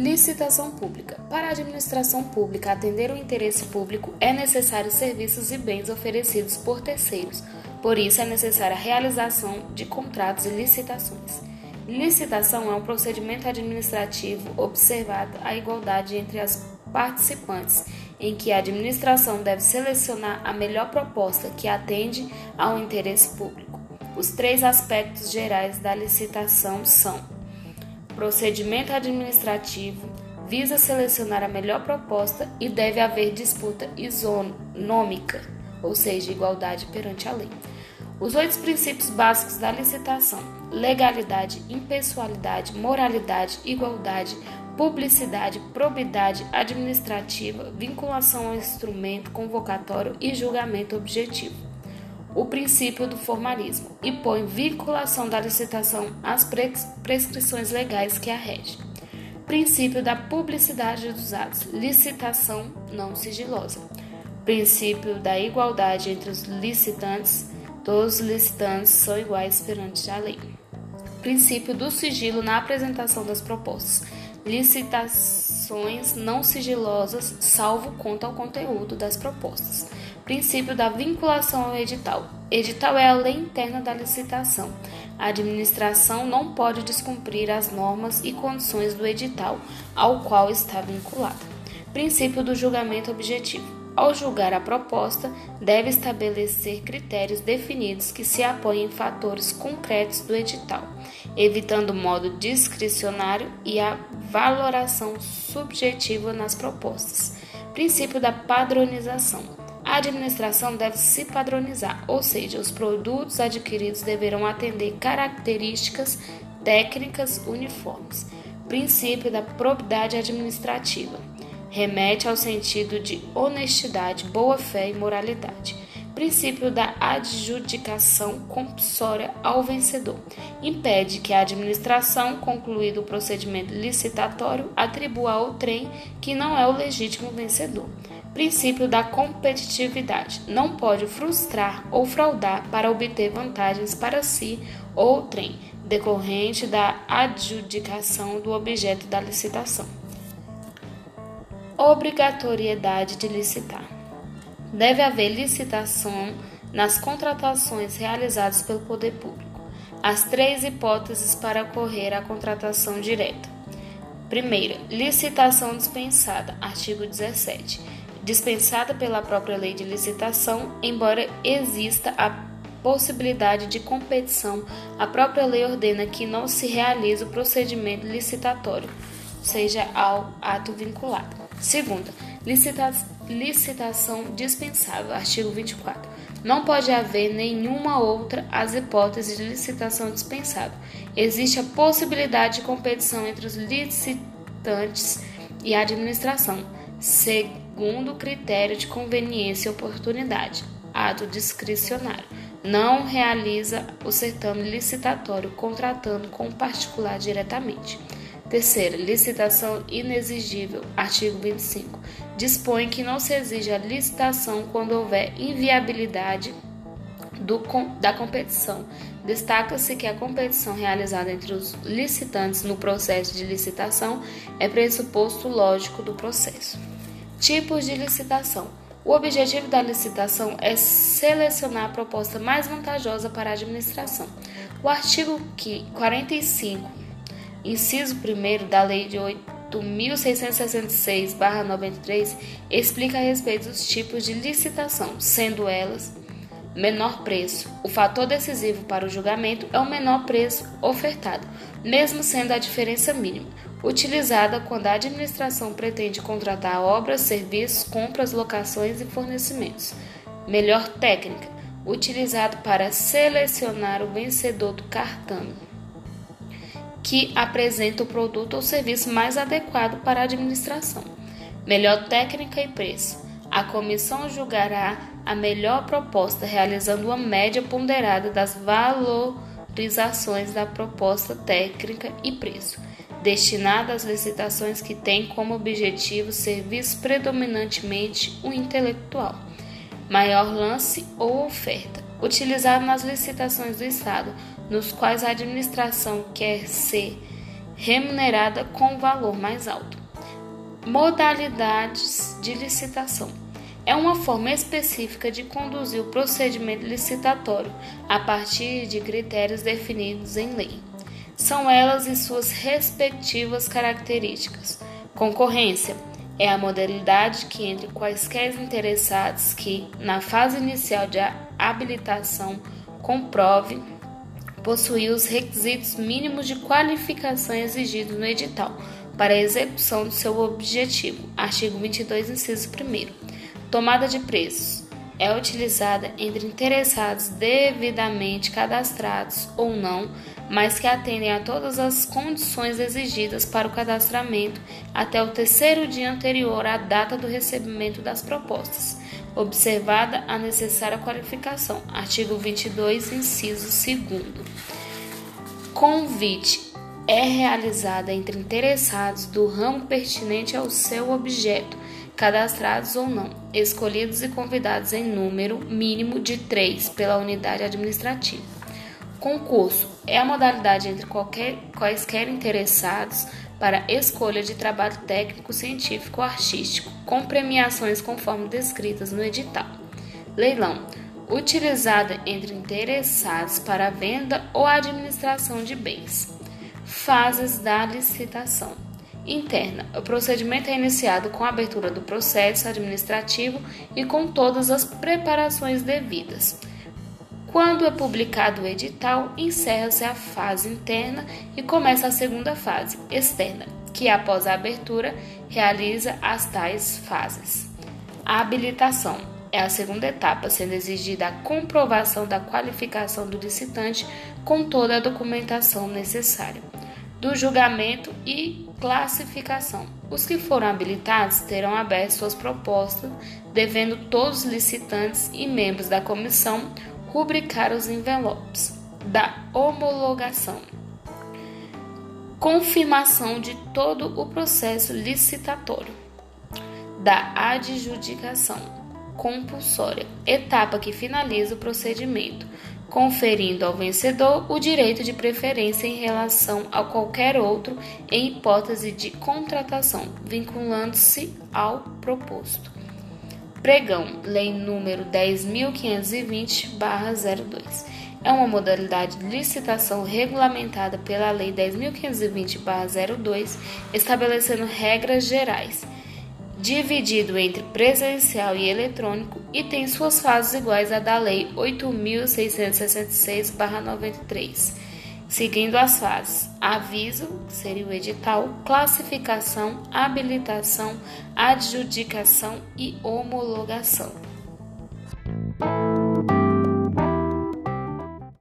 Licitação pública. Para a administração pública atender o interesse público, é necessário serviços e bens oferecidos por terceiros. Por isso, é necessária a realização de contratos e licitações. Licitação é um procedimento administrativo observado a igualdade entre as participantes, em que a administração deve selecionar a melhor proposta que atende ao interesse público. Os três aspectos gerais da licitação são procedimento administrativo visa selecionar a melhor proposta e deve haver disputa isonômica, ou seja, igualdade perante a lei. Os oito princípios básicos da licitação: legalidade, impessoalidade, moralidade, igualdade, publicidade, probidade administrativa, vinculação ao instrumento convocatório e julgamento objetivo o princípio do formalismo e põe vinculação da licitação às prescrições legais que a regem. Princípio da publicidade dos atos, licitação não sigilosa. Princípio da igualdade entre os licitantes, todos os licitantes são iguais perante a lei. Princípio do sigilo na apresentação das propostas. Licitações não sigilosas, salvo quanto ao conteúdo das propostas Princípio da vinculação ao edital. Edital é a lei interna da licitação. A administração não pode descumprir as normas e condições do edital ao qual está vinculada. Princípio do julgamento objetivo. Ao julgar a proposta, deve estabelecer critérios definidos que se apoiem em fatores concretos do edital, evitando o modo discricionário e a valoração subjetiva nas propostas. Princípio da padronização. A administração deve se padronizar, ou seja, os produtos adquiridos deverão atender características técnicas uniformes. Princípio da probidade administrativa remete ao sentido de honestidade, boa-fé e moralidade. Princípio da adjudicação compulsória ao vencedor impede que a administração, concluído o procedimento licitatório, atribua ao trem que não é o legítimo vencedor. Princípio da competitividade. Não pode frustrar ou fraudar para obter vantagens para si ou trem, decorrente da adjudicação do objeto da licitação. Obrigatoriedade de licitar. Deve haver licitação nas contratações realizadas pelo poder público. As três hipóteses para ocorrer a contratação direta. Primeira, licitação dispensada, artigo 17 dispensada pela própria lei de licitação, embora exista a possibilidade de competição, a própria lei ordena que não se realize o procedimento licitatório, seja ao ato vinculado. Segunda, licita licitação dispensável, artigo 24. Não pode haver nenhuma outra as hipóteses de licitação dispensável. Existe a possibilidade de competição entre os licitantes e a administração, segundo critério de conveniência e oportunidade, ato discricionário. Não realiza o certame licitatório contratando com o particular diretamente. Terceira, licitação inexigível, artigo 25. Dispõe que não se exija licitação quando houver inviabilidade do, da competição. Destaca-se que a competição realizada entre os licitantes no processo de licitação é pressuposto lógico do processo. Tipos de licitação. O objetivo da licitação é selecionar a proposta mais vantajosa para a administração. O artigo 45, inciso 1 da Lei de 8.666-93 explica a respeito dos tipos de licitação, sendo elas menor preço. O fator decisivo para o julgamento é o menor preço ofertado, mesmo sendo a diferença mínima utilizada quando a administração pretende contratar obras, serviços, compras, locações e fornecimentos. Melhor técnica, utilizado para selecionar o vencedor do cartão, que apresenta o produto ou serviço mais adequado para a administração. Melhor técnica e preço. A comissão julgará a melhor proposta, realizando uma média ponderada das valorizações da proposta técnica e preço destinada às licitações que têm como objetivo serviço predominantemente o intelectual, maior lance ou oferta, utilizado nas licitações do Estado, nos quais a administração quer ser remunerada com valor mais alto. Modalidades de licitação é uma forma específica de conduzir o procedimento licitatório a partir de critérios definidos em lei. São elas e suas respectivas características. Concorrência é a modalidade que entre quaisquer interessados que, na fase inicial de habilitação, comprove possuir os requisitos mínimos de qualificação exigidos no edital para a execução do seu objetivo. Artigo 22, inciso 1. Tomada de preços é utilizada entre interessados devidamente cadastrados ou não, mas que atendem a todas as condições exigidas para o cadastramento até o terceiro dia anterior à data do recebimento das propostas, observada a necessária qualificação. Artigo 22, inciso 2. Convite é realizada entre interessados do ramo pertinente ao seu objeto, cadastrados ou não, escolhidos e convidados em número mínimo de três pela unidade administrativa. Concurso é a modalidade entre qualquer, quaisquer interessados para escolha de trabalho técnico, científico ou artístico, com premiações conforme descritas no edital. Leilão utilizada entre interessados para venda ou administração de bens. Fases da licitação. Interna. O procedimento é iniciado com a abertura do processo administrativo e com todas as preparações devidas. Quando é publicado o edital, encerra-se a fase interna e começa a segunda fase, externa, que após a abertura realiza as tais fases. A habilitação é a segunda etapa, sendo exigida a comprovação da qualificação do licitante com toda a documentação necessária do julgamento e classificação. Os que foram habilitados terão aberto suas propostas, devendo todos os licitantes e membros da comissão rubricar os envelopes da homologação. Confirmação de todo o processo licitatório da adjudicação compulsória, etapa que finaliza o procedimento, conferindo ao vencedor o direito de preferência em relação a qualquer outro em hipótese de contratação, vinculando-se ao proposto. Pregão, Lei número 10.520-02. É uma modalidade de licitação regulamentada pela Lei 10.520-02, estabelecendo regras gerais dividido entre presencial e eletrônico e tem suas fases iguais à da Lei 8.666-93, seguindo as fases aviso, que seria o edital, classificação, habilitação, adjudicação e homologação.